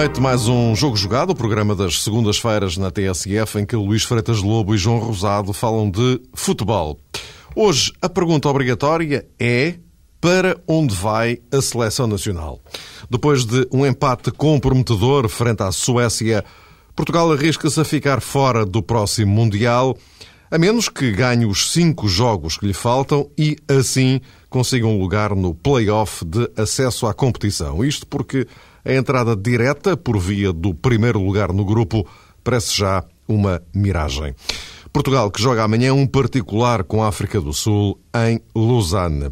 Noite, mais um Jogo Jogado, o programa das segundas-feiras na TSF, em que Luís Freitas Lobo e João Rosado falam de futebol. Hoje, a pergunta obrigatória é para onde vai a seleção nacional? Depois de um empate comprometedor frente à Suécia, Portugal arrisca-se a ficar fora do próximo Mundial, a menos que ganhe os cinco jogos que lhe faltam e, assim, consiga um lugar no play-off de acesso à competição. Isto porque a entrada direta por via do primeiro lugar no grupo parece já uma miragem. Portugal, que joga amanhã um particular com a África do Sul em Lausanne.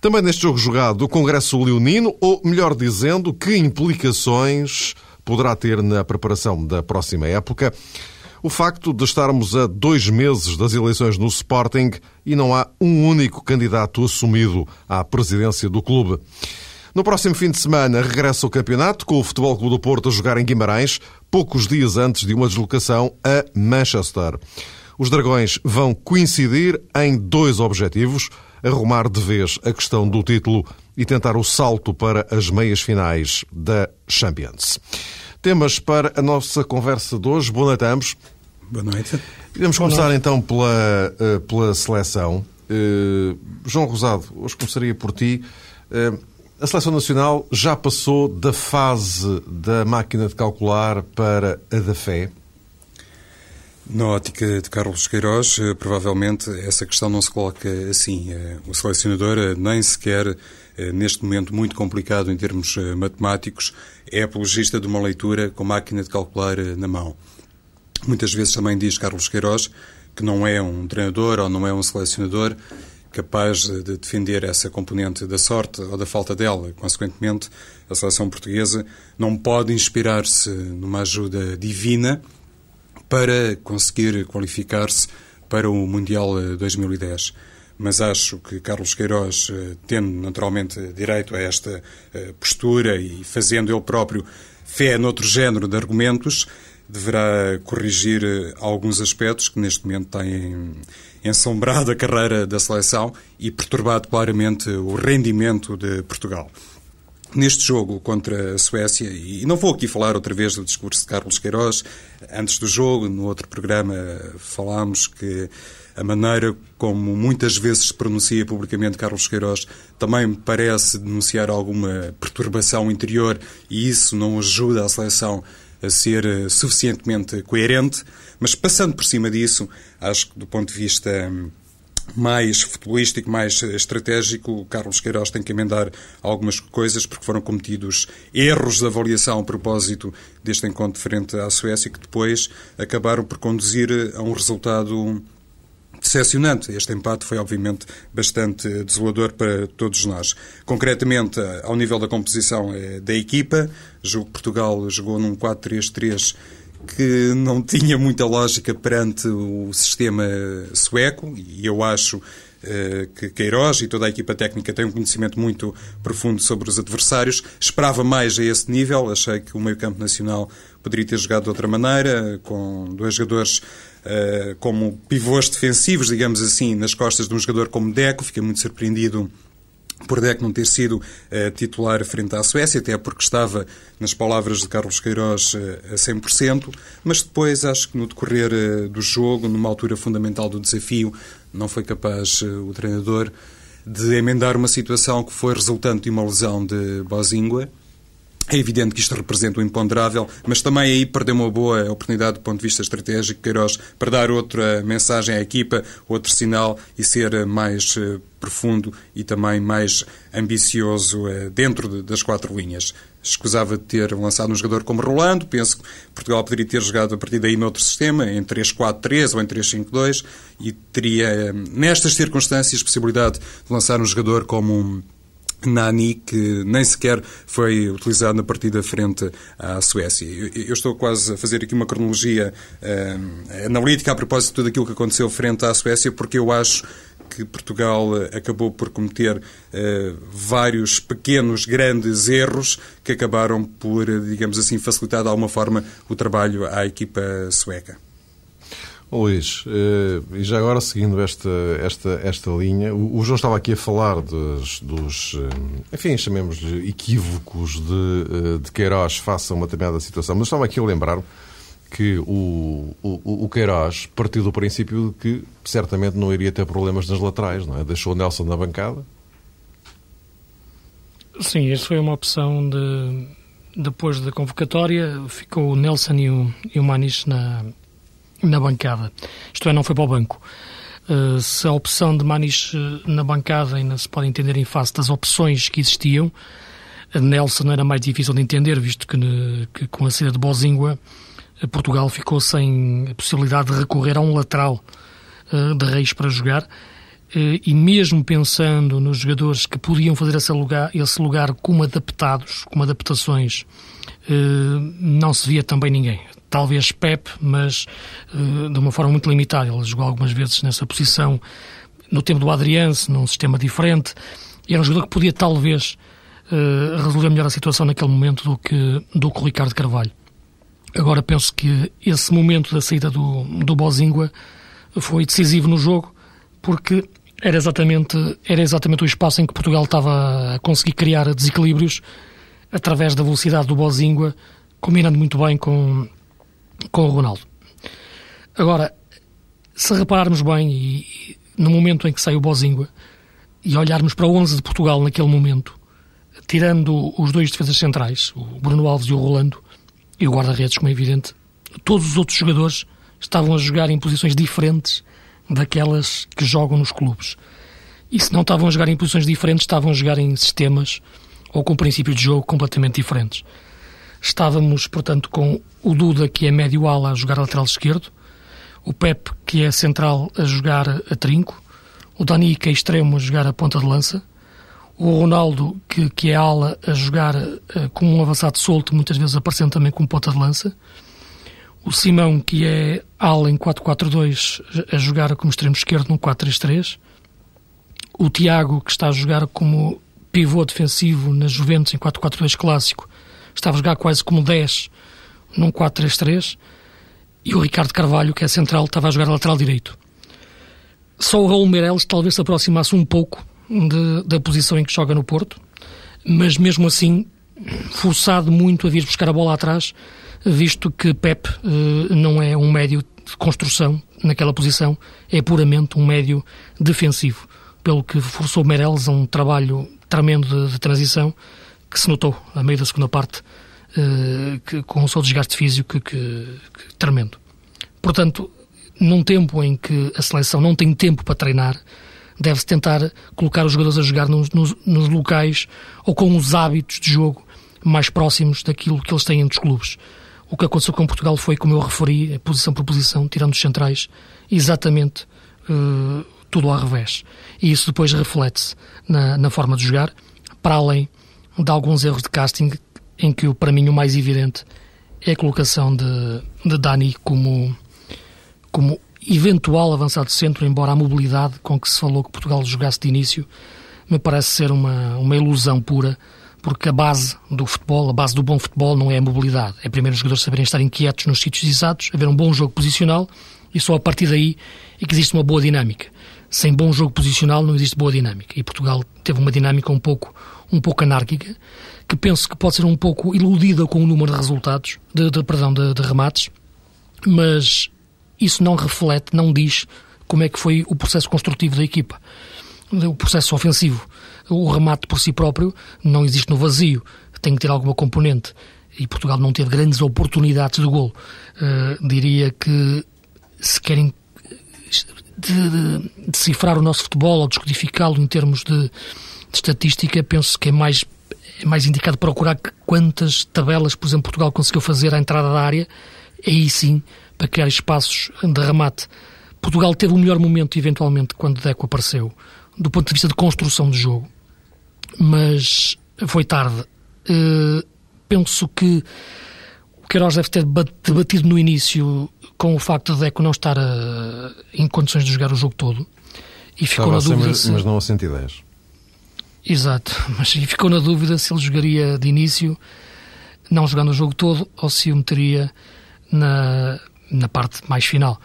Também neste jogo jogado, o Congresso Leonino, ou melhor dizendo, que implicações poderá ter na preparação da próxima época o facto de estarmos a dois meses das eleições no Sporting e não há um único candidato assumido à presidência do clube. No próximo fim de semana regressa o campeonato com o Futebol Clube do Porto a jogar em Guimarães, poucos dias antes de uma deslocação a Manchester. Os Dragões vão coincidir em dois objetivos: arrumar de vez a questão do título e tentar o salto para as meias finais da Champions. Temas para a nossa conversa de hoje. Boa noite a ambos. Boa noite. Vamos começar noite. então pela, eh, pela seleção. Uh, João Rosado, hoje começaria por ti. Uh, a seleção nacional já passou da fase da máquina de calcular para a da fé? Na ótica de Carlos Queiroz, eh, provavelmente essa questão não se coloca assim. Eh, o selecionador eh, nem sequer, neste momento muito complicado em termos matemáticos, é apologista de uma leitura com máquina de calcular na mão. Muitas vezes também diz Carlos Queiroz que não é um treinador ou não é um selecionador capaz de defender essa componente da sorte ou da falta dela. Consequentemente, a seleção portuguesa não pode inspirar-se numa ajuda divina para conseguir qualificar-se para o Mundial 2010 mas acho que Carlos Queiroz, eh, tendo naturalmente direito a esta eh, postura e fazendo ele próprio fé noutro género de argumentos, deverá corrigir eh, alguns aspectos que neste momento têm ensombrado a carreira da seleção e perturbado claramente o rendimento de Portugal. Neste jogo contra a Suécia, e não vou aqui falar outra vez do discurso de Carlos Queiroz, antes do jogo, no outro programa, falámos que a maneira como muitas vezes se pronuncia publicamente Carlos Queiroz também parece denunciar alguma perturbação interior e isso não ajuda a seleção a ser eh, suficientemente coerente, mas passando por cima disso, acho que do ponto de vista hum, mais futebolístico, mais estratégico, o Carlos Queiroz tem que emendar algumas coisas porque foram cometidos erros de avaliação a propósito deste encontro frente à Suécia que depois acabaram por conduzir a um resultado decepcionante. Este empate foi, obviamente, bastante desolador para todos nós. Concretamente, ao nível da composição eh, da equipa, o Portugal jogou num 4-3-3 que não tinha muita lógica perante o sistema sueco e eu acho eh, que Queiroz e toda a equipa técnica têm um conhecimento muito profundo sobre os adversários. Esperava mais a esse nível, achei que o meio-campo nacional poderia ter jogado de outra maneira, com dois jogadores uh, como pivôs defensivos, digamos assim, nas costas de um jogador como Deco. Fiquei muito surpreendido por Deco não ter sido uh, titular frente à Suécia, até porque estava, nas palavras de Carlos Queiroz, uh, a 100%, mas depois acho que no decorrer uh, do jogo, numa altura fundamental do desafio, não foi capaz o treinador de emendar uma situação que foi resultante de uma lesão de Bozingua, é evidente que isto representa um imponderável, mas também aí perdeu uma boa oportunidade do ponto de vista estratégico, Queiroz, para dar outra mensagem à equipa, outro sinal e ser mais eh, profundo e também mais ambicioso eh, dentro das quatro linhas. Escusava de ter lançado um jogador como Rolando, penso que Portugal poderia ter jogado a partir daí noutro sistema, em 3-4-3 ou em 3-5-2, e teria, eh, nestas circunstâncias, possibilidade de lançar um jogador como um Nani, que nem sequer foi utilizado na partida frente à Suécia. Eu, estou quase a fazer aqui uma cronologia uh, analítica a propósito de tudo aquilo que aconteceu frente à Suécia, porque eu acho que Portugal eh, acabou por cometer uh, vários pequenos, grandes erros que acabaram por, digamos assim, facilitar de alguma forma o trabalho à equipa sueca. Luís, eh, e já agora seguindo esta, esta, esta linha, o, João estava aqui a falar dos, dos eh, enfim, chamemos-lhe equívocos de, eh, de Queiroz face a uma determinada situação, mas estava aqui a lembrar que o, o, o Queiroz partiu do princípio de que certamente não iria ter problemas nas laterais, não é? Deixou o Nelson na bancada. Sim, isso foi uma opção de depois da convocatória ficou o Nelson e o, e o Manis na, na bancada. Isto é, não foi para o banco. Uh, se a opção de Manis eh, na bancada ainda se pode entender em face das opções que existiam, Nelson era mais difícil de entender, visto que, que com a saída de Bozingua, eh, Portugal ficou sem a possibilidade de recorrer a um lateral uh, de reis para jogar. Uh, e mesmo pensando nos jogadores que podiam fazer esse lugar, esse lugar como adaptados, como adaptações, não se via também ninguém talvez Pep, mas uh, de uma forma muito limitada. Ele jogou algumas vezes nessa posição no tempo do Adrianse, num sistema diferente, e era um jogador que podia talvez uh, resolver melhor a situação naquele momento do que, do que o Ricardo Carvalho. Agora penso que esse momento da saída do, do Bozingua foi decisivo no jogo, porque era exatamente, era exatamente o espaço em que Portugal estava a conseguir criar desequilíbrios através da velocidade do Bozingua, combinando muito bem com, com o Ronaldo. Agora, se repararmos bem, e, no momento em que sai o Bozingua, e olharmos para o 11 de Portugal naquele momento, tirando os dois defesas centrais, o Bruno Alves e o Rolando, e o guarda-redes, como é evidente, todos os outros jogadores estavam a jogar em posições diferentes daquelas que jogam nos clubes. E se não estavam a jogar em posições diferentes, estavam a jogar em sistemas ou com princípios de jogo completamente diferentes. Estávamos, portanto, com o Duda, que é médio ala, a jogar lateral esquerdo, o Pep, que é central, a jogar a trinco, o Dani, que é extremo, a jogar a ponta de lança, o Ronaldo, que, que é ala, a jogar uh, como um avançado solto, muitas vezes aparecendo também como ponta de lança, o Simão, que é ala em 4-4-2, a jogar como extremo esquerdo num 4-3-3, o Tiago, que está a jogar como pivô defensivo na Juventus em 4-4-2 clássico, estava a jogar quase como 10 num 4-3-3 e o Ricardo Carvalho, que é central, estava a jogar lateral direito. Só o Raul Meireles talvez se aproximasse um pouco de, da posição em que joga no Porto, mas mesmo assim forçado muito a vir buscar a bola atrás, visto que Pep eh, não é um médio de construção naquela posição, é puramente um médio defensivo, pelo que forçou Meireles a um trabalho tremendo de, de transição que se notou a meio da segunda parte, uh, que, com o seu desgaste físico que, que, tremendo. Portanto, num tempo em que a seleção não tem tempo para treinar, deve-se tentar colocar os jogadores a jogar nos, nos, nos, locais ou com os hábitos de jogo mais próximos daquilo que eles têm entre os clubes. O que aconteceu com Portugal foi, como eu referi, posição por posição, tirando os centrais, exatamente uh, tudo ao revés. E isso depois reflete-se na, na forma de jogar, para além de alguns erros de casting, em que para mim o mais evidente é a colocação de, de Dani como, como eventual avançado centro, embora a mobilidade com que se falou que Portugal jogasse de início me parece ser uma, uma ilusão pura, porque a base do futebol, a base do bom futebol não é a mobilidade. É primeiro os jogadores saberem estar inquietos nos sítios exatos, haver um bom jogo posicional e só a partir daí é que existe uma boa dinâmica. Sem bom jogo posicional não existe boa dinâmica. E Portugal teve uma dinâmica um pouco um pouco anárquica, que penso que pode ser um pouco iludida com o número de resultados, de, de perdão, de, de remates, mas isso não reflete, não diz como é que foi o processo construtivo da equipa, o processo ofensivo. O remate por si próprio não existe no vazio, tem que ter alguma componente. E Portugal não teve grandes oportunidades de gol. Uh, diria que se querem de, de, decifrar o nosso futebol ou descodificá-lo em termos de, de estatística, penso que é mais, é mais indicado procurar quantas tabelas, por exemplo, Portugal conseguiu fazer à entrada da área, aí sim, para criar espaços de remate. Portugal teve o melhor momento, eventualmente, quando Deco apareceu, do ponto de vista de construção de jogo, mas foi tarde. Uh, penso que o Queiroz deve ter debatido no início com o facto de Deco não estar uh, em condições de jogar o jogo todo. E ficou Estava na dúvida. Mas, se... mas não a 110. Exato, mas ficou na dúvida se ele jogaria de início, não jogando o jogo todo, ou se o meteria na, na parte mais final.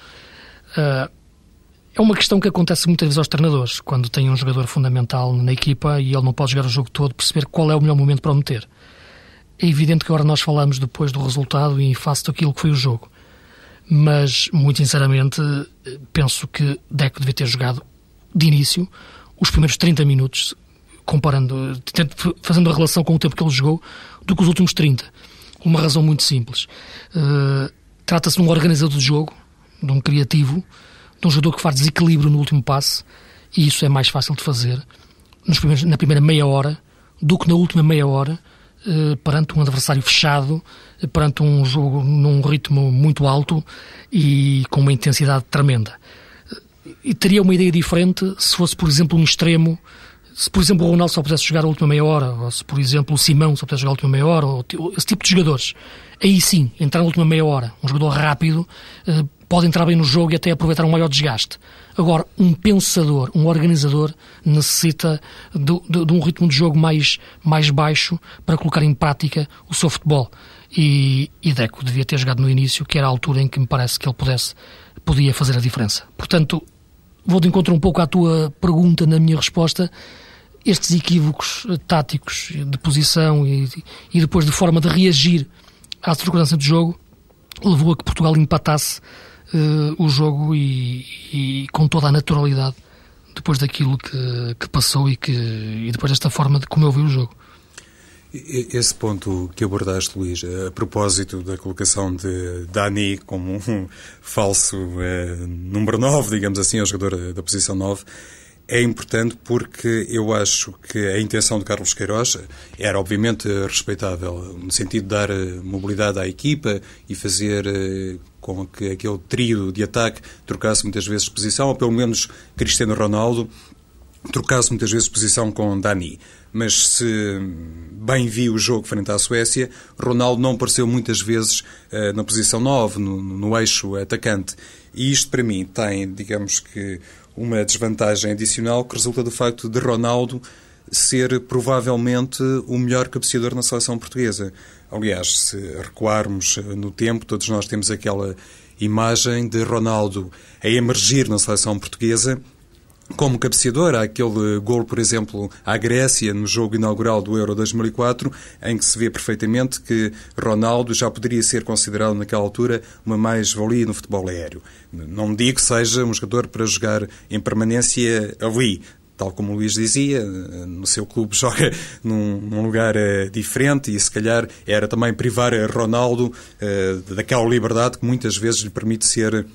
Uh, é uma questão que acontece muitas vezes aos treinadores, quando tem um jogador fundamental na equipa e ele não pode jogar o jogo todo, perceber qual é o melhor momento para o meter. É evidente que agora nós falamos depois do resultado e face daquilo que foi o jogo. Mas, muito sinceramente, penso que Deco devia ter jogado de início os primeiros 30 minutos, comparando, fazendo a relação com o tempo que ele jogou, do que os últimos 30. Uma razão muito simples. Uh, Trata-se de um organizador do jogo, de um criativo, de um jogador que faz desequilíbrio no último passe, e isso é mais fácil de fazer na primeira meia hora do que na última meia hora eh, perante um adversário fechado, perante um jogo num ritmo muito alto e com uma intensidade tremenda. E teria uma ideia diferente se fosse, por exemplo, um extremo, se, por exemplo, o Ronaldo só pudesse jogar a última meia hora, ou se, por exemplo, o Simão só pudesse jogar a última meia hora, ou esse tipo de jogadores. Aí sim, entrar na última meia hora, um jogador rápido, eh, pode entrar bem no jogo e até aproveitar um maior desgaste. Agora, um pensador, um organizador, necessita de, de, de, um ritmo de jogo mais, mais baixo para colocar em prática o seu futebol. E, e Deco devia ter jogado no início, que era a altura em que me parece que ele pudesse, podia fazer a diferença. Portanto, vou de encontro um pouco à tua pergunta na minha resposta. Estes equívocos táticos de posição e, e depois de forma de reagir à circunstância do jogo levou a que Portugal empatasse uh, o jogo e, e, com toda a naturalidade depois daquilo que, que passou e, que, e depois desta forma de como eu vi o jogo. Esse ponto que abordaste, Luís, a propósito da colocação de Dani como um falso eh, número 9, digamos assim, ao jogador da posição 9, é importante porque eu acho que a intenção de Carlos Queiroz era obviamente respeitável, no sentido de dar eh, mobilidade à equipa e fazer eh, com que aquele trio de ataque trocasse muitas vezes posição, ou pelo menos Cristiano Ronaldo trocasse muitas vezes posição com Dani. Mas se bem vi o jogo frente à Suécia, Ronaldo não apareceu muitas vezes uh, na posição 9, no, no eixo atacante. E isto para mim tem, digamos que, uma desvantagem adicional que resulta do facto de Ronaldo ser provavelmente o melhor cabeceador na seleção portuguesa. Aliás, se recuarmos no tempo, todos nós temos aquela imagem de Ronaldo a emergir na seleção portuguesa como cabeceador. Aquele gol, por exemplo, à Grécia, no jogo inaugural do Euro 2004, em que se vê perfeitamente que Ronaldo já poderia ser considerado, naquela altura, uma mais-valia no futebol aéreo. Não digo que seja um jogador para jogar em permanência ali, tal como o Luís dizia, no seu clube joga num, num lugar uh, diferente e se calhar era também privar Ronaldo uh, daquela liberdade que muitas vezes lhe permite ser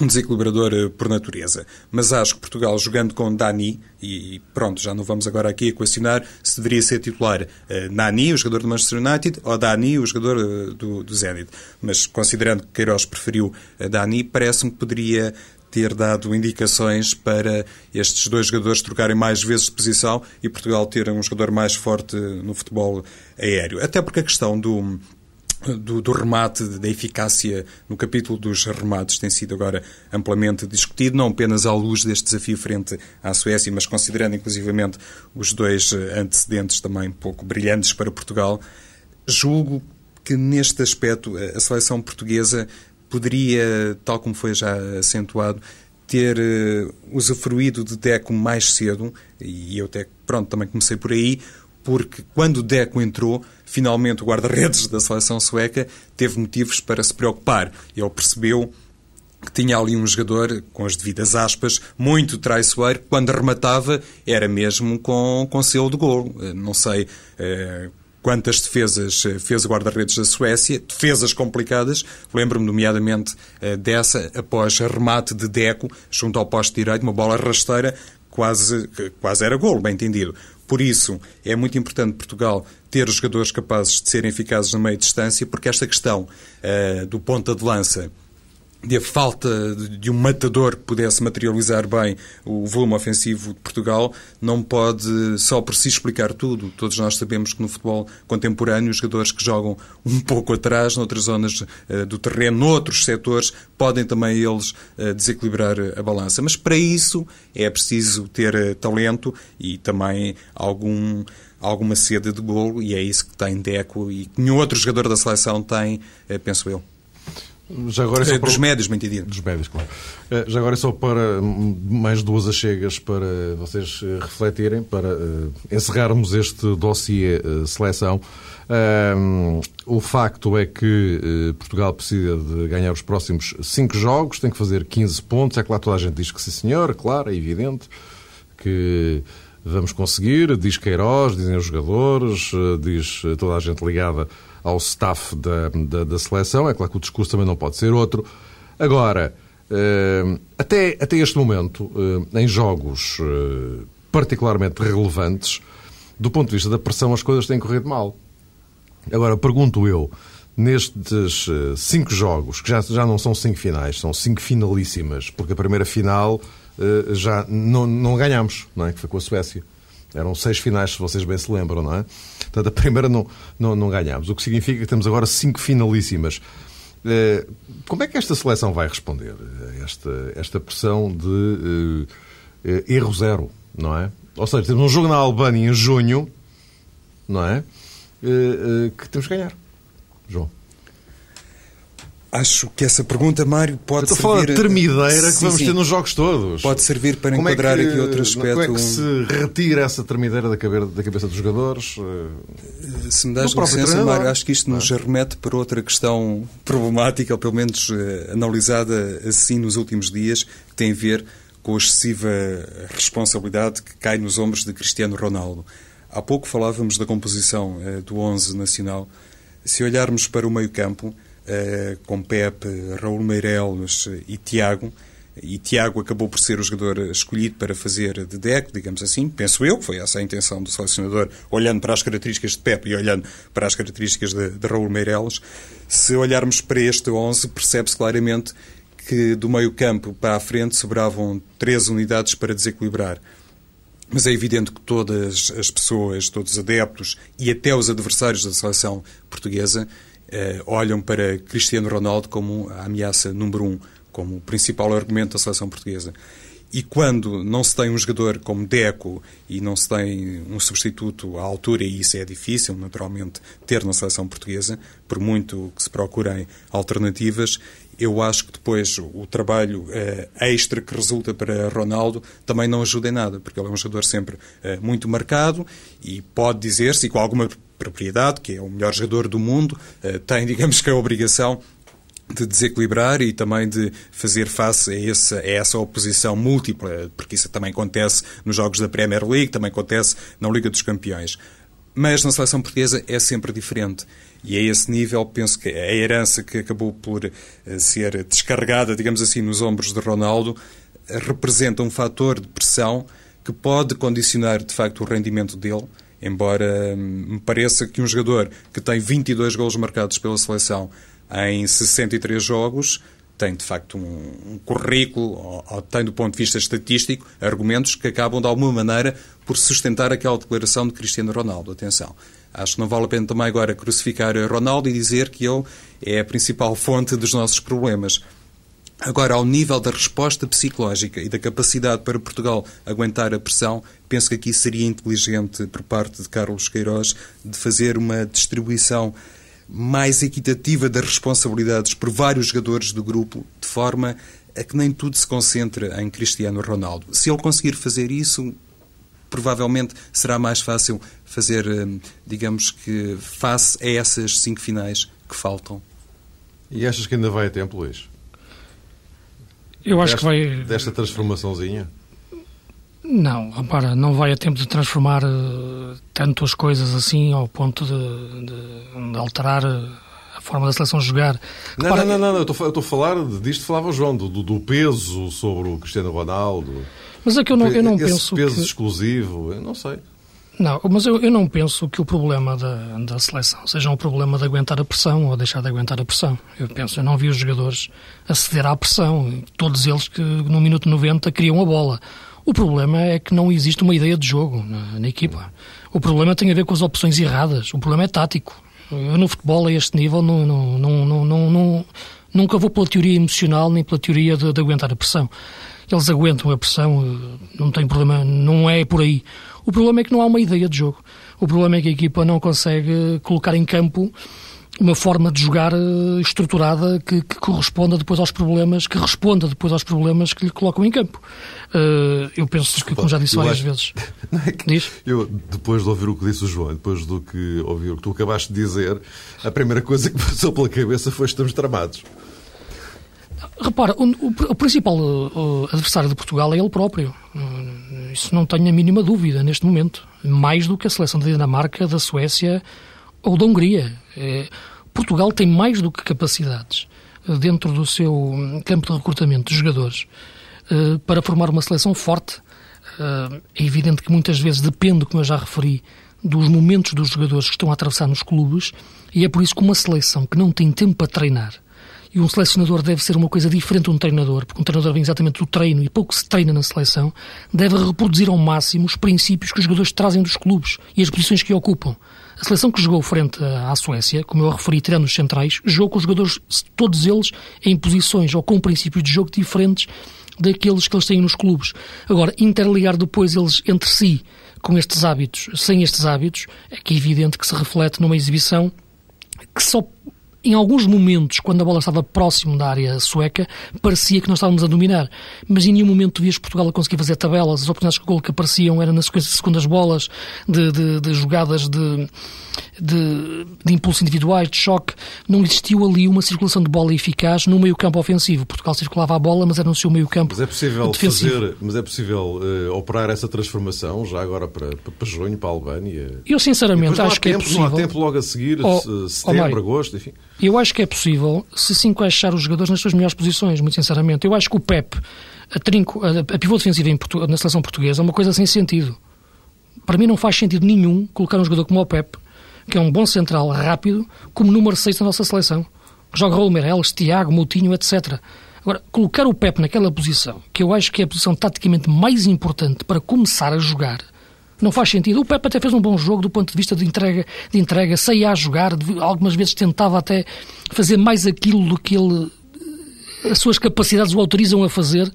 um desequilibrador eh, por natureza. Mas acho que Portugal, jogando com Dani, e pronto, já não vamos agora aqui equacionar se deveria ser titular uh, Nani, o jogador do Manchester United, ou Dani, o jogador uh, do, do Zenit. Mas considerando que Queiroz preferiu Dani, parece-me que poderia ter dado indicações para estes dois jogadores trocarem mais vezes de posição e Portugal ter um jogador mais forte no futebol aéreo. Até porque a questão do do, do, remate, da eficácia no capítulo dos remates tem sido agora amplamente discutido, não apenas à luz deste desafio frente à Suécia, mas considerando inclusivamente os dois antecedentes também pouco brilhantes para Portugal. Julgo que neste aspecto a seleção portuguesa poderia, tal como foi já acentuado, ter uh, usufruído de Deco mais cedo, e eu até, pronto, também comecei por aí, porque quando Deco entrou, finalmente o guarda-redes da seleção sueca teve motivos para se preocupar. Ele percebeu que tinha ali um jogador, com as devidas aspas, muito traiçoeiro, quando rematava era mesmo com, com selo de gol. Eh, não sei eh, quantas defesas eh, fez o guarda-redes da Suécia, defesas complicadas, lembro-me nomeadamente dessa, após remate de Deco, junto ao poste direito, uma bola rasteira, quase, quase era gol, bem entendido. Por isso, é muito importante Portugal ter jogadores capazes de serem eficazes na meia distância, porque esta questão uh, do ponta de lança de a falta de um matador que pudesse materializar bem o volume ofensivo de Portugal não pode só por si explicar tudo. Todos nós sabemos que no futebol contemporâneo os jogadores que jogam um pouco atrás, noutras zonas uh, do terreno, noutros setores, podem também eles uh, desequilibrar a balança. Mas para isso é preciso ter uh, talento e também algum alguma sede de golo e é isso que tem Deco e que nenhum outro jogador da seleção tem, penso eu. Já agora é só para... Dos médios, entendido. Dos médios, claro. Já agora é só para mais duas achegas para vocês refletirem, para encerrarmos este dossiê seleção. Um, o facto é que uh, Portugal precisa de ganhar os próximos 5 jogos, tem que fazer 15 pontos. É claro, toda a gente diz que sim, senhor, claro, é evidente que vamos conseguir. Diz Queiroz, dizem os jogadores, diz toda a gente ligada ao staff da, da, da, seleção. É claro que o discurso também não pode ser outro. Agora, uh, até, até este momento, em jogos particularmente relevantes, do ponto de vista da pressão, as coisas têm corrido mal. Agora, pergunto eu, nestes eh, cinco jogos, que já, já não são cinco finais, são cinco finalíssimas, porque a primeira final já não, não ganhámos, não é? que foi com a Suécia. Eram seis finais, se vocês bem se lembram, não é? Portanto, a primeira não, não, não ganhámos, o que significa que temos agora cinco finalíssimas. Uh, como é que esta seleção vai responder a esta, esta pressão de uh, erro zero, não é? Ou seja, temos um jogo na Albânia em junho, não é? Eh, eh, que temos que ganhar. João. Acho que essa pergunta, Mário, pode Estou servir... Estou a termideira que vamos sim. ter nos jogos todos. Pode servir para como é enquadrar é que, aqui outro aspecto. Como é que se retira essa termideira da cabeça, da cabeça dos jogadores? Eh, se me das licença, Mário, acho que isto nos ah. remete para outra questão problemática, ou pelo menos analisada assim nos últimos dias, que tem a ver com a excessiva responsabilidade que cai nos ombros de Cristiano Ronaldo. Há pouco falávamos da composição eh, do 11 nacional. Se olharmos para o meio-campo, eh, com Pepe, Raul Meireles e Tiago, e Tiago acabou por ser o jogador escolhido para fazer de deco, digamos assim, penso eu, foi essa a intenção do selecionador, olhando para as características de Pepe e olhando para as características de, de Raul Meireles. Se olharmos para este 11, percebe-se claramente que do meio campo para a frente sobravam três unidades para desequilibrar. Mas é evidente que todas as pessoas, todos os adeptos e até os adversários da seleção portuguesa eh, olham para Cristiano Ronaldo como a ameaça número um, como o principal argumento da seleção portuguesa. E quando não se tem um jogador como Deco e não se tem um substituto à altura, e isso é difícil, naturalmente, ter na seleção portuguesa, por muito que se procurem alternativas, eu acho que depois o trabalho eh, extra que resulta para Ronaldo também não ajuda em nada, porque ele é um jogador sempre eh, muito marcado e pode dizer-se, e com alguma propriedade, que é o melhor jogador do mundo, eh, tem, digamos que, a obrigação de desequilibrar e também de fazer face a essa, a essa oposição múltipla, porque isso também acontece nos jogos da Premier League, também acontece na Liga dos Campeões. Mas na seleção portuguesa é sempre diferente. E a esse nível, penso que a herança que acabou por eh, ser descarregada, digamos assim, nos ombros de Ronaldo, representa um fator de pressão que pode condicionar, de facto, o rendimento dele. Embora hum, me pareça que um jogador que tem 22 golos marcados pela seleção em 63 jogos tem, de facto, um, um currículo, ou, tem, do ponto de vista estatístico, argumentos que acabam, de alguma maneira, por sustentar aquela declaração de Cristiano Ronaldo. Atenção. Acho que não vale a pena também agora crucificar Ronaldo e dizer que ele é a principal fonte dos nossos problemas. Agora, ao nível da resposta psicológica e da capacidade para Portugal aguentar a pressão, penso que aqui seria inteligente por parte de Carlos Queiroz de fazer uma distribuição mais equitativa das responsabilidades por vários jogadores do grupo, de forma a que nem tudo se concentre em Cristiano Ronaldo. Se ele conseguir fazer isso, provavelmente será mais fácil fazer, hum, digamos que, face a essas cinco finais que faltam. E achas que ainda vai a tempo, Luís? Eu acho que vai. Desta transformaçãozinha? Não, para, não vai a tempo de transformar uh, tanto as coisas assim ao ponto de, de, de alterar uh, a forma da seleção jogar. Não, Repara, não, não, não, eu estou a falar disto, falava o João, do, do peso sobre o Cristiano Ronaldo. Mas é que eu não, eu não Esse penso. peso que... exclusivo, eu não sei. Não, mas eu, eu não penso que o problema da, da seleção seja um problema de aguentar a pressão ou deixar de aguentar a pressão. Eu penso, eu não vi os jogadores aceder à pressão, todos eles que no minuto 90 criam a bola. O problema é que não existe uma ideia de jogo na, na equipa. O problema tem a ver com as opções erradas. O problema é tático. Eu no futebol a este nível não, não, não, não, não nunca vou pela teoria emocional nem pela teoria de, de aguentar a pressão eles aguentam a pressão, eh, não tem problema, não é por aí. O problema é que não há uma ideia de jogo. O problema é que a equipa não consegue colocar em campo uma forma de jogar uh, estruturada que, que, corresponda depois aos problemas, que responda depois aos problemas que lhe colocam em campo. Uh, eu penso Desculpa, que, como já disse várias acho... vezes. É Diz? Eu, depois de ouvir o que disse o João, depois do que ouvi o que tu acabaste de dizer, a primeira coisa que passou pela cabeça foi estamos tramados. Repara, o, o, o principal o, adversário de Portugal é ele próprio. Isso não tenho a mínima dúvida neste momento. Mais do que a seleção da Dinamarca, da Suécia ou da Hungria. É, Portugal tem mais do que capacidades uh, dentro do seu hum, campo de recrutamento de jogadores uh, para formar uma seleção forte. É evidente que muitas vezes depende, como eu já referi, dos momentos dos jogadores que estão a atravessar nos clubes e é por isso que uma seleção que não tem tempo para treinar e um selecionador deve ser uma coisa diferente de um treinador, porque um treinador vem exatamente do treino e pouco se treina na seleção, deve reproduzir ao máximo os princípios que os jogadores trazem dos clubes e as posições que ocupam. A seleção que jogou frente à Suécia, como eu referi, tirando os centrais, jogou com os jogadores, todos eles, em posições ou com princípios de jogo diferentes daqueles que eles têm nos clubes. Agora, interligar depois eles entre si com estes hábitos, sem estes hábitos, é que é evidente que se reflete numa exibição que só em alguns momentos, quando a bola estava próximo da área sueca, parecia que nós estávamos a dominar. Mas em nenhum momento vias Portugal a conseguir fazer tabelas. As oportunidades de gol que apareciam eram na sequência de segundas bolas, de, de, de jogadas de, de, de impulso individuais, de choque. Não existiu ali uma circulação de bola eficaz no meio campo ofensivo. Portugal circulava a bola, mas era no seu meio campo Mas é possível defensivo. fazer, mas é possível uh, operar essa transformação já agora para, para, para junho, para a Albânia? Eu sinceramente acho que tempo, é possível. Não há tempo logo a seguir, oh, setembro, oh, agosto, enfim. Eu acho que é possível se se encaixar os jogadores nas suas melhores posições, muito sinceramente. Eu acho que o Pep, a, trinco, a, a pivô defensiva na seleção portuguesa, é uma coisa sem sentido. Para mim não faz sentido nenhum colocar um jogador como o Pep, que é um bom central rápido, como número 6 da nossa seleção. Joga Raul Meireles, Tiago, Moutinho, etc. Agora, colocar o Pep naquela posição, que eu acho que é a posição taticamente mais importante para começar a jogar, não faz sentido. O Pepe até fez um bom jogo do ponto de vista de entrega, de entrega saía a jogar, algumas vezes tentava até fazer mais aquilo do que ele as suas capacidades o autorizam a fazer,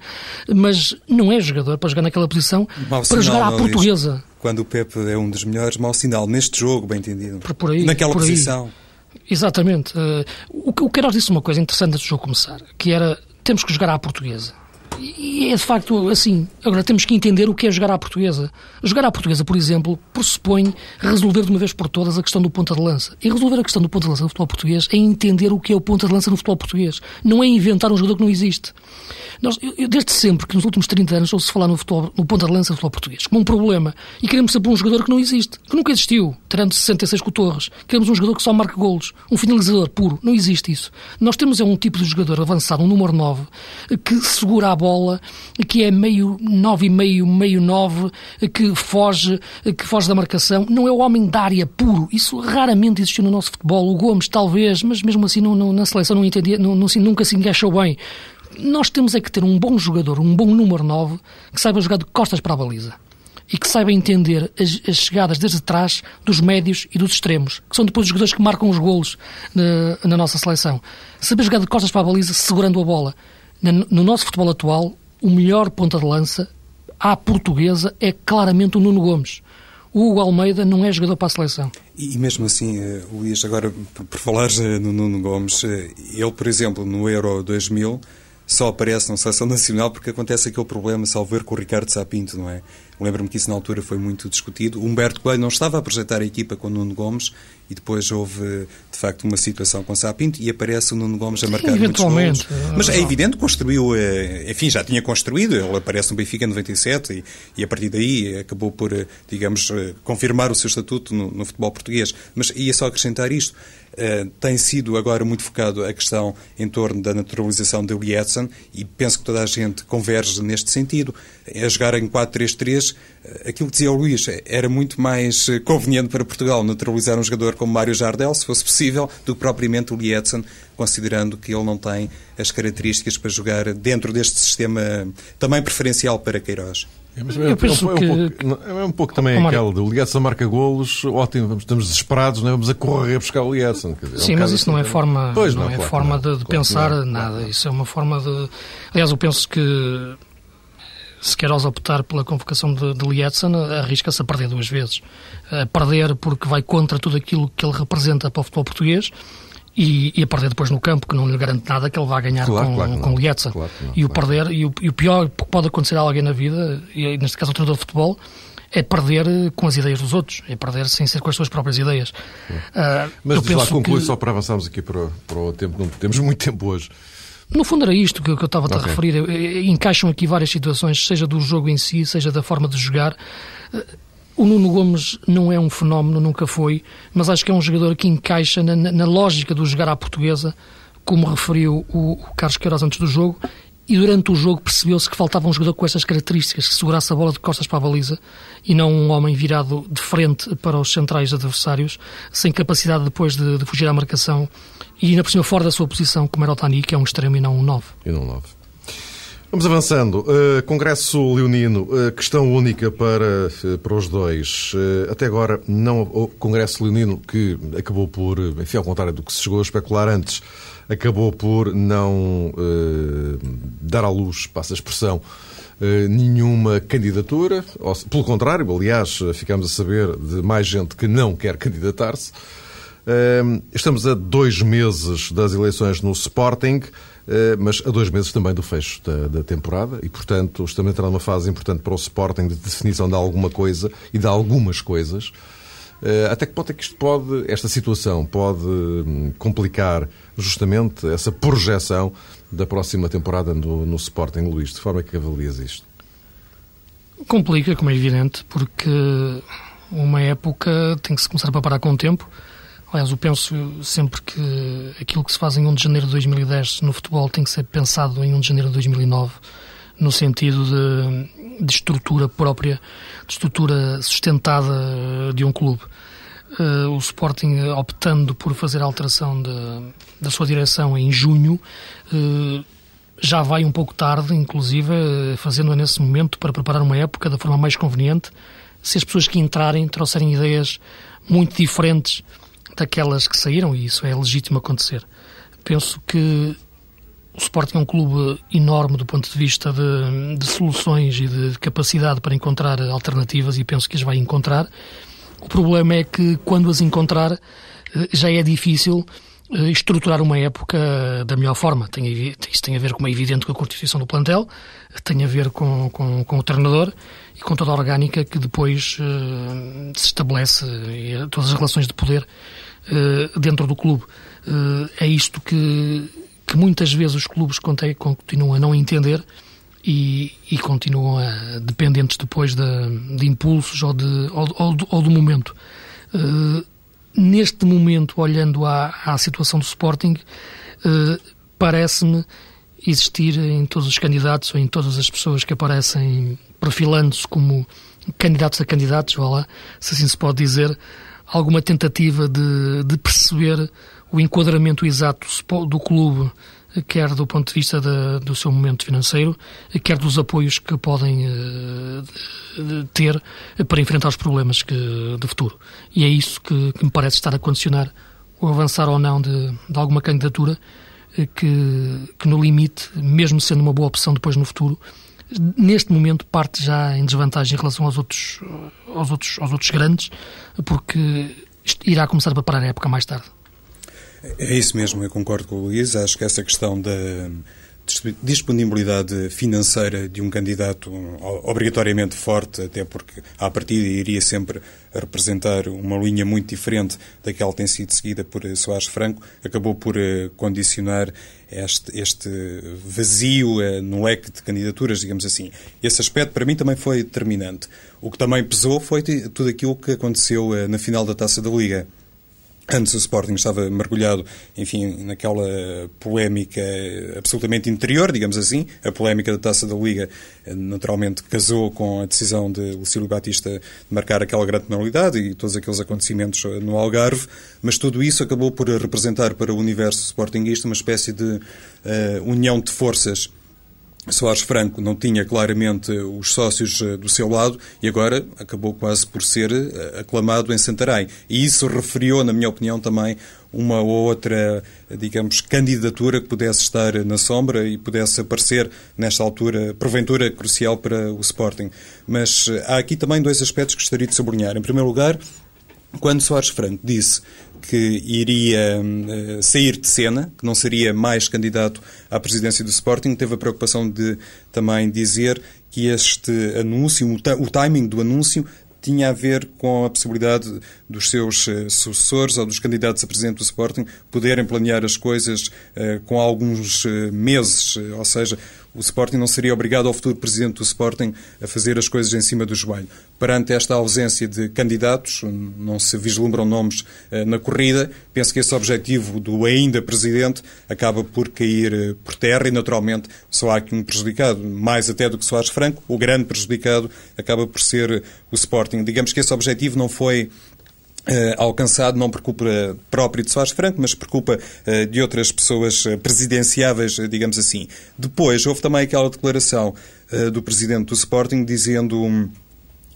mas não é jogador para jogar naquela posição, mau para jogar à portuguesa. Quando o Pepe é um dos melhores, mau sinal neste jogo, bem entendido. Por, por aí, naquela por posição. Aí. Exatamente. Uh, o, o Queiroz disse uma coisa interessante antes do jogo começar, que era temos que jogar à portuguesa. E é de facto assim. Agora temos que entender o que é jogar à portuguesa. Jogar à portuguesa, por exemplo, pressupõe resolver de uma vez por todas a questão do ponta de lança. E resolver a questão do ponta de lança no futebol português é entender o que é o ponta de lança no futebol português. Não é inventar um jogador que não existe. Nós, eu, desde sempre que nos últimos 30 anos ouço falar no, futebol, no ponta de lança do futebol português como um problema. E queremos sempre um jogador que não existe, que nunca existiu, tirando 66 com. Queremos um jogador que só marca golos, um finalizador puro. Não existe isso. Nós temos é um tipo de jogador avançado, um número 9, que segura a bola, que é meio 9 e meio, meio 9, que foge, que foge da marcação. Não é o homem da área puro. Isso raramente existiu no nosso futebol. O Gomes, talvez, mas mesmo assim não, não, na seleção não entendia, não, não, nunca se encaixou bem. Nós temos é que ter um bom jogador, um bom número 9, que saiba jogar de costas para a baliza e que saiba entender as, as, chegadas desde trás dos médios e dos extremos, que são depois os jogadores que marcam os golos na, na nossa seleção. Saber jogar de costas para a baliza, segurando a bola. No nosso futebol atual, o melhor ponta de lança à portuguesa é claramente o Nuno Gomes. O Hugo Almeida não é jogador para a seleção. E mesmo assim, eh, Luís, agora por falar no Nuno Gomes, eh, ele, por exemplo, no Euro 2000 só aparece na seleção nacional porque acontece aquele problema, salvo ver, com o Ricardo Sapinto, não é? Lembro-me que isso na altura foi muito discutido. Humberto Coelho não estava a projetar a equipa com o Nuno Gomes e depois houve, de facto, uma situação com Sapinto e aparece o Nuno Gomes a marcar muitos gols. Mas é evidente, construiu, eh, enfim, já tinha construído, ele aparece no Benfica em 97 e, e a partir daí acabou por, eh, digamos, eh, confirmar o seu estatuto no, no futebol português. Mas ia só acrescentar isto. Uh, tem sido agora muito focado a questão em torno da naturalização de Lietzen e penso que toda a gente converge neste sentido. A jogar em 4-3-3, aquilo que dizia o Luís, era muito mais conveniente para Portugal naturalizar um jogador como Mário Jardel, se fosse possível, do que propriamente o Lietzen, considerando que ele não tem as características para jogar dentro deste sistema também preferencial para Queiroz. É, mas é, eu penso é, um, que... pouco, é um pouco também aquela de o Lietzen marca golos, ótimo, estamos desesperados, não é? vamos a correr buscar o Lietzen. Dizer, Sim, é um mas isso não é assim. forma, pois, não, não é claro, forma de, de pensar claro, nada. Claro. Isso é uma forma de. Aliás, eu penso que se Queiroz optar pela convocação de, de Lietzen, arrisca-se a perder duas vezes. A perder porque vai contra tudo aquilo que ele representa para o futebol português e, e, a perder depois no campo, que não lhe garante nada que ele vá ganhar claro, com, claro com Lietza. Claro e o perder, e o, e o, pior que pode acontecer a alguém na vida, e neste caso o treinador de futebol, é perder com as ideias dos outros, é perder sem ser com as suas próprias ideias. Uh, Mas diz lá, conclui que... só para avançarmos aqui para, para o tempo, não temos muito tempo hoje. No fundo era isto que, eu estava okay. a referir. Encaixam aqui várias situações, seja do jogo em si, seja da forma de jogar. O Nuno Gomes não é um fenómeno, nunca foi, mas acho que é um jogador que encaixa na, na lógica do jogar à portuguesa, como referiu o, o Carlos Queiroz antes do jogo, e durante o jogo percebeu-se que faltava um jogador com estas características, que segurasse a bola de costas para a baliza e não um homem virado de frente para os centrais adversários, sem capacidade depois de, de fugir à marcação e ainda por cima fora da sua posição, como era o Tani, que é um extremo e não um 9. E não um 9. Vamos avançando. Uh, Congresso Leonino, uh, questão única para, uh, para os dois. até agora, não, o Congresso Leonino, que acabou por, enfim, ao contrário do que se chegou a especular antes, acabou por não dar à luz, passa a expressão, nenhuma candidatura. Pelo contrário, aliás, ficamos a saber de mais gente que não quer candidatar-se. Estamos a dois meses das eleições no Sporting, mas a dois meses também do fecho da, da temporada e, portanto, estamos a numa fase importante para o Sporting de definição de alguma coisa e de algumas coisas. Eh, até que ponto é que isto pode, esta situação pode hum, complicar justamente essa projeção da próxima temporada no, no Sporting, Luís? De forma que avalias isto? Complica, como é evidente, porque uma época tem que se começar a preparar com o tempo Aliás, eu penso sempre que aquilo que se faz em 1 de janeiro de 2010 no futebol tem que ser pensado em 1 de janeiro de 2009, no sentido de, de estrutura própria, de estrutura sustentada de um clube. Uh, o Sporting optando por fazer a alteração de, da sua direção em junho, uh, já vai um pouco tarde, inclusive, uh, fazendo-a nesse momento para preparar uma época da forma mais conveniente, se as pessoas que entrarem trouxerem ideias muito diferentes daquelas que saíram, e isso é legítimo acontecer. Penso que o Sporting é um clube enorme do ponto de vista de, de, soluções e de capacidade para encontrar alternativas e penso que as vai encontrar. O problema é que quando as encontrar eh, já é difícil eh, estruturar uma época da melhor forma. Tem, isso tem a ver, como é evidente, com a constituição do plantel, tem a ver com, com, com o treinador e com toda a orgânica que depois uh, se estabelece, todas as relações de poder dentro do clube. Uh, é isto que, que muitas vezes os clubes continuam a não entender e, e continuam a, dependentes depois de, de impulsos ou, de, ou, ou, do, ou do momento. neste momento, olhando à, à situação do Sporting, parece-me existir em todos os candidatos ou em todas as pessoas que aparecem perfilando-se como candidatos a candidatos, lá, se assim se pode dizer, alguma tentativa de, de perceber o enquadramento exato do clube, quer do ponto de vista do seu momento financeiro, quer dos apoios que podem uh, ter para enfrentar os problemas que, do futuro. E é isso que, que, me parece estar a condicionar o avançar ou não de, de alguma candidatura eh, que, que, no limite, mesmo sendo uma boa opção depois no futuro, neste momento parte já em desvantagem em relação aos outros, aos outros, aos outros grandes, porque irá começar a preparar a época mais tarde. É isso mesmo, eu concordo com o Luís. Acho que essa questão da disponibilidade financeira de um candidato obrigatoriamente forte, até porque à partida iria sempre representar uma linha muito diferente daquela que tem sido seguida por Soares Franco, acabou por eh, condicionar este, este vazio eh, no leque de candidaturas, digamos assim. Esse aspecto para mim também foi determinante. O que também pesou foi tudo aquilo que aconteceu eh, na final da Taça da Liga Antes o Sporting estava mergulhado, enfim, naquela polémica absolutamente interior, digamos assim. A polémica da Taça da Liga eh, naturalmente casou com a decisão de Lucílio Batista de marcar aquela grande penalidade e todos aqueles acontecimentos eh, no Algarve, mas tudo isso acabou por representar para o universo sportinguista uma espécie de uh, união de forças Soares Franco não tinha claramente os sócios eh, do seu lado e agora acabou quase por ser eh, aclamado em Santarém. E isso referiu, na minha opinião, também uma ou outra, digamos, candidatura que pudesse estar na sombra e pudesse aparecer nesta altura, porventura, crucial para o Sporting. Mas eh, há aqui também dois aspectos que gostaria de sublinhar. Em primeiro lugar, Quando Soares Franco disse que iria uh, sair de cena, que não seria mais candidato à presidência do Sporting, teve a preocupação de também dizer que este anúncio, o, o timing do anúncio, tinha a ver com a possibilidade dos seus uh, sucessores ou dos candidatos a presidente do Sporting poderem planear as coisas uh, com alguns uh, meses, ou seja, o Sporting não seria obrigado ao futuro presidente do Sporting a fazer as coisas em cima do joelho. Perante esta ausência de candidatos, não se vislumbram nomes eh, na corrida, penso que esse objetivo do ainda presidente acaba por cair eh, por terra e, naturalmente, só há aqui um prejudicado, mais até do que Soares Franco. O grande prejudicado acaba por ser o Sporting. Digamos que esse objetivo não foi Uh, alcançado não por culpa própria de Soares Franco, mas por culpa uh, de outras pessoas uh, presidenciáveis, digamos assim. Depois, houve também aquela declaração do presidente do Sporting dizendo. Um,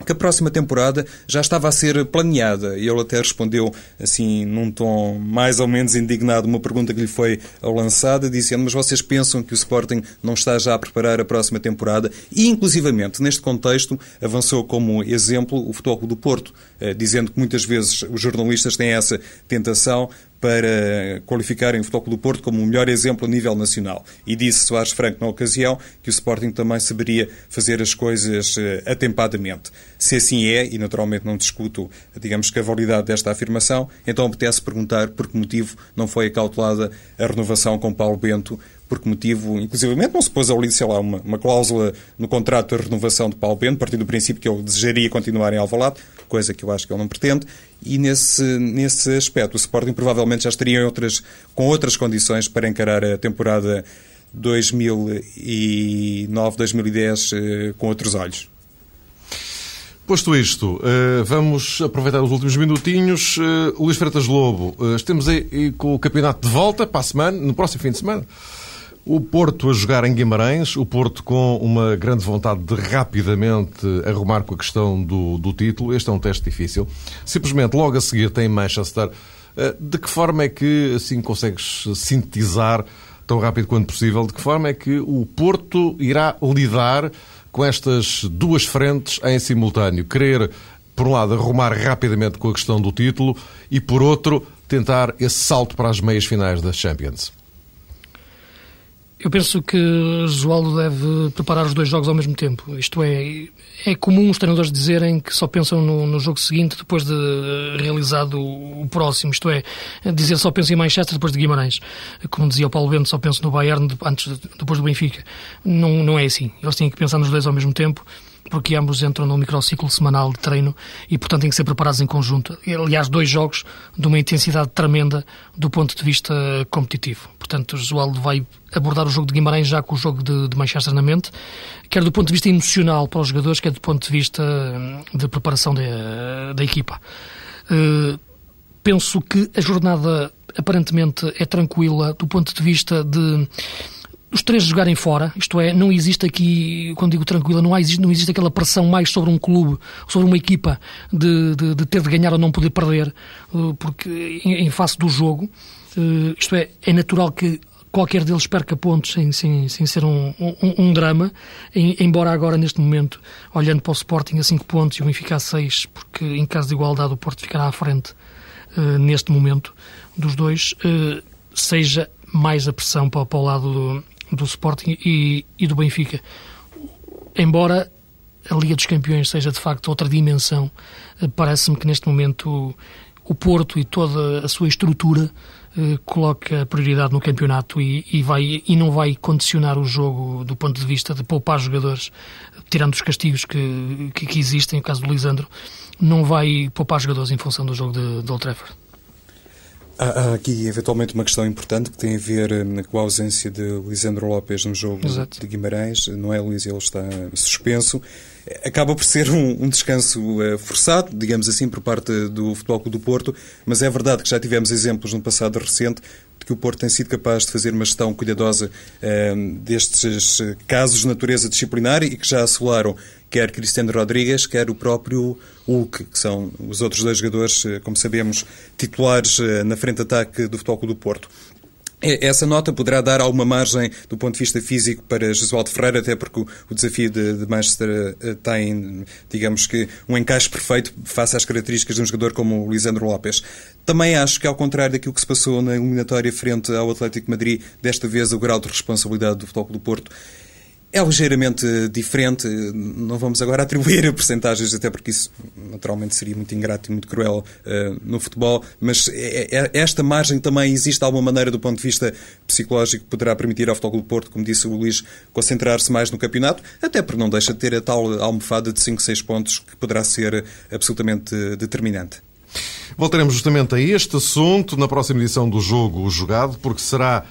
que a próxima temporada já estava a ser planeada. E ele até respondeu, assim, num tom mais ou menos indignado, uma pergunta que lhe foi lançada, dizendo: Mas vocês pensam que o Sporting não está já a preparar a próxima temporada? E, inclusivamente, neste contexto, avançou como exemplo o Futebol do Porto, eh, dizendo que muitas vezes os jornalistas têm essa tentação para qualificarem o Futebol do Porto como o melhor exemplo a nível nacional. E disse Soares Franco na ocasião que o Sporting também saberia fazer as coisas eh, atempadamente. Se assim é, e naturalmente não discuto, digamos que a validade desta afirmação, então apetece perguntar por que motivo não foi acautelada a renovação com Paulo Bento por que motivo, inclusivamente, não se pôs ali, sei lá, uma, uma cláusula no contrato de renovação de Paulo Bento, a partir do princípio que ele desejaria continuar em Alvalade, coisa que eu acho que ele não pretende, e nesse, nesse aspecto o Sporting provavelmente já estaria outras, com outras condições para encarar a temporada 2009-2010 eh, com outros olhos. Posto isto, eh, vamos aproveitar os últimos minutinhos. Eh, Luís Freitas Lobo, estamos aí com o campeonato de volta para a semana, no próximo fim de semana. O Porto a jogar em Guimarães, o Porto com uma grande vontade de rapidamente arrumar com a questão do, do título. Este é um teste difícil. Simplesmente logo a seguir tem Manchester. Eh, de que forma é que assim consegues sintetizar tão rápido quanto possível? De que forma é que o Porto irá lidar com estas duas frentes em simultâneo? Querer, por um lado, arrumar rapidamente com a questão do título e, por outro, tentar esse salto para as meias finais das Champions. Eu penso que Josualdo deve preparar os dois jogos ao mesmo tempo. Isto é, é comum os treinadores dizerem que só pensam no, no jogo seguinte depois de realizado o, próximo. Isto é, dizer só penso em Manchester depois de Guimarães. Como dizia o Paulo Bento, só penso no Bayern antes, depois do Benfica. Não, não é assim. Eles têm que pensar nos dois ao mesmo tempo porque ambos entram num microciclo semanal de treino e, portanto, têm que ser preparados em conjunto. Aliás, dois jogos de uma intensidade tremenda do ponto de vista competitivo. Portanto, o Josualdo vai abordar o jogo de Guimarães já com o jogo de, de, Manchester na mente, quer do ponto de vista emocional para os jogadores, quer do ponto de vista hum, de preparação da, equipa. Uh, penso que a jornada aparentemente é tranquila do ponto de vista de os três jogarem fora, isto é, não existe aqui, quando digo tranquila, não, há, não existe aquela pressão mais sobre um clube, sobre uma equipa, de, de, de ter de ganhar ou não poder perder, eh, porque em, em face do jogo, eh, isto é, é natural que qualquer deles perca pontos sem, sem, sem ser um, um, um drama, em, embora agora, neste momento, olhando para o Sporting a 5 pontos e o Benfica a 6, porque em caso de igualdade o Porto ficará à frente uh, neste momento dos dois, seja mais a pressão para, para o lado do, do Sporting e, e do Benfica. Embora a Liga dos Campeões seja de facto outra dimensão, eh, parece-me que neste momento o Porto e toda a sua estrutura eh, coloca prioridade no campeonato e, e, vai, e não vai condicionar o jogo do ponto de vista de poupar jogadores, tirando os castigos que, que, que existem, no caso do Lisandro, não vai poupar jogadores em função do jogo de, de Old Trafford. Há, aqui, eventualmente, uma questão importante que tem a ver hum, com a ausência de Lisandro Lopes no jogo Exato. de Guimarães. Não é, Luís? Ele está suspenso. Acaba por ser um, um descanso uh, forçado, digamos assim, por parte do Futebol Clube do Porto, mas é verdade que já tivemos exemplos no passado recente de que o Porto tem sido capaz de fazer uma gestão cuidadosa uh, destes casos de natureza disciplinar e que já assolaram quer Cristiano Rodrigues, quer o próprio Hulk, que são os outros dois jogadores, eh, como sabemos, titulares eh, na frente de ataque do Futebol Clube do Porto. essa nota poderá dar alguma margem do ponto de vista físico para Jesualdo Ferreira, até porque o, desafio de, de, Manchester eh, tem, digamos que, um encaixe perfeito face às características de um jogador como o Lisandro Lopes. Também acho que, ao contrário daquilo que se passou na eliminatória frente ao Atlético Madrid, desta vez o grau de responsabilidade do Futebol do Porto é ligeiramente diferente. Não vamos agora atribuir percentagens, até porque isso naturalmente seria muito ingrato e muito cruel uh, no futebol, mas é, é, esta margem também existe de alguma maneira do ponto de vista psicológico que poderá permitir ao Futebol do Porto, como disse o Luís, concentrar-se mais no campeonato, até porque não deixa de ter a tal almofada de 5, 6 pontos que poderá ser absolutamente determinante. Voltaremos justamente a este assunto na próxima edição do Jogo Jogado, porque será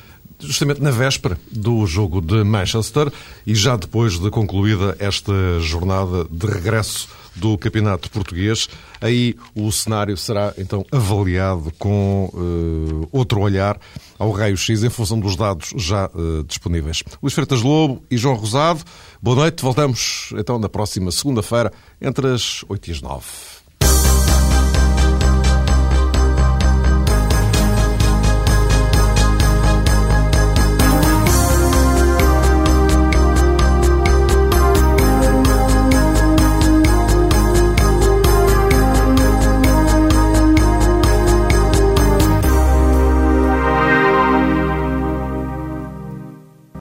justamente na véspera do jogo de Manchester e já depois de concluída esta jornada de regresso do Campeonato Português. Aí o cenário será então avaliado com uh, outro olhar ao raio-x em função dos dados já uh, disponíveis. Luís Freitas Lobo e João Rosado, boa noite. Voltamos então na próxima segunda-feira entre as 8 e as 9.